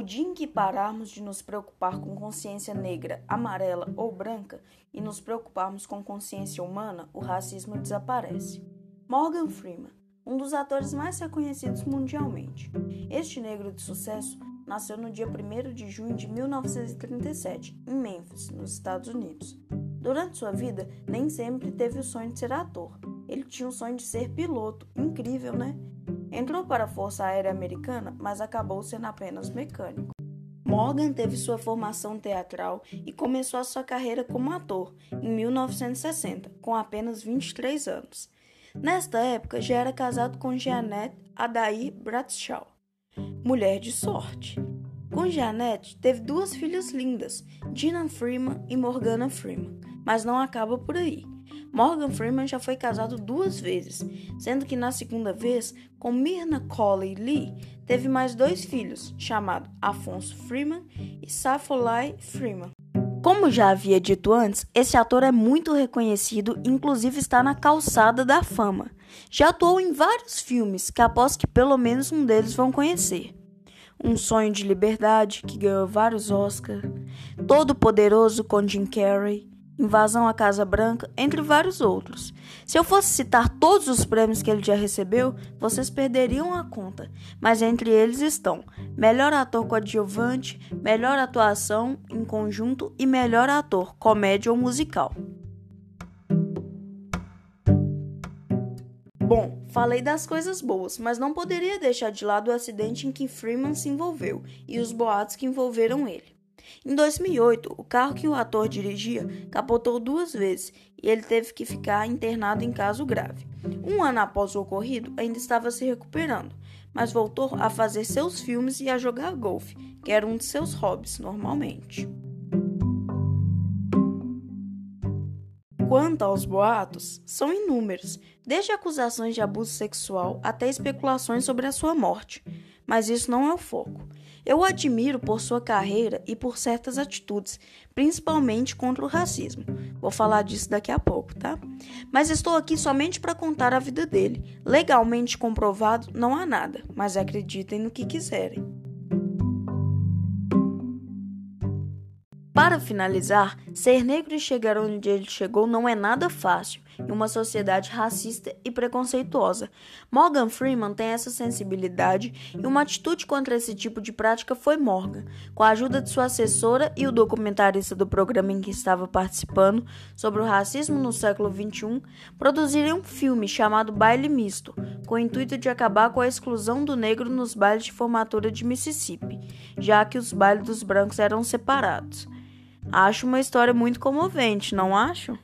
O dia em que pararmos de nos preocupar com consciência negra, amarela ou branca e nos preocuparmos com consciência humana, o racismo desaparece. Morgan Freeman, um dos atores mais reconhecidos mundialmente. Este negro de sucesso nasceu no dia 1 de junho de 1937, em Memphis, nos Estados Unidos. Durante sua vida, nem sempre teve o sonho de ser ator. Ele tinha o sonho de ser piloto. Incrível, né? Entrou para a Força Aérea Americana, mas acabou sendo apenas mecânico. Morgan teve sua formação teatral e começou a sua carreira como ator em 1960, com apenas 23 anos. Nesta época, já era casado com Jeanette Adair Bradshaw, mulher de sorte. Com Jeanette, teve duas filhas lindas, Gina Freeman e Morgana Freeman, mas não acaba por aí. Morgan Freeman já foi casado duas vezes, sendo que na segunda vez, com Myrna Colley Lee, teve mais dois filhos, chamados Afonso Freeman e Sapholai Freeman. Como já havia dito antes, esse ator é muito reconhecido, inclusive está na calçada da fama. Já atuou em vários filmes que aposto que pelo menos um deles vão conhecer. Um Sonho de Liberdade, que ganhou vários Oscars, Todo Poderoso com Jim Carrey, Invasão à Casa Branca, entre vários outros. Se eu fosse citar todos os prêmios que ele já recebeu, vocês perderiam a conta, mas entre eles estão Melhor Ator Coadjuvante, Melhor Atuação em Conjunto e Melhor Ator Comédia ou Musical. Bom, falei das coisas boas, mas não poderia deixar de lado o acidente em que Freeman se envolveu e os boatos que envolveram ele. Em 2008, o carro que o ator dirigia capotou duas vezes e ele teve que ficar internado em caso grave. Um ano após o ocorrido, ainda estava se recuperando, mas voltou a fazer seus filmes e a jogar golfe, que era um de seus hobbies normalmente. Quanto aos boatos, são inúmeros, desde acusações de abuso sexual até especulações sobre a sua morte. Mas isso não é o foco. Eu o admiro por sua carreira e por certas atitudes, principalmente contra o racismo. Vou falar disso daqui a pouco, tá? Mas estou aqui somente para contar a vida dele. Legalmente comprovado, não há nada, mas acreditem no que quiserem. Para finalizar, ser negro e chegar onde ele chegou não é nada fácil em uma sociedade racista e preconceituosa. Morgan Freeman tem essa sensibilidade e uma atitude contra esse tipo de prática foi Morgan, com a ajuda de sua assessora e o documentarista do programa em que estava participando sobre o racismo no século XXI, produziram um filme chamado Baile Misto, com o intuito de acabar com a exclusão do negro nos bailes de formatura de Mississippi, já que os bailes dos brancos eram separados. Acho uma história muito comovente, não acho?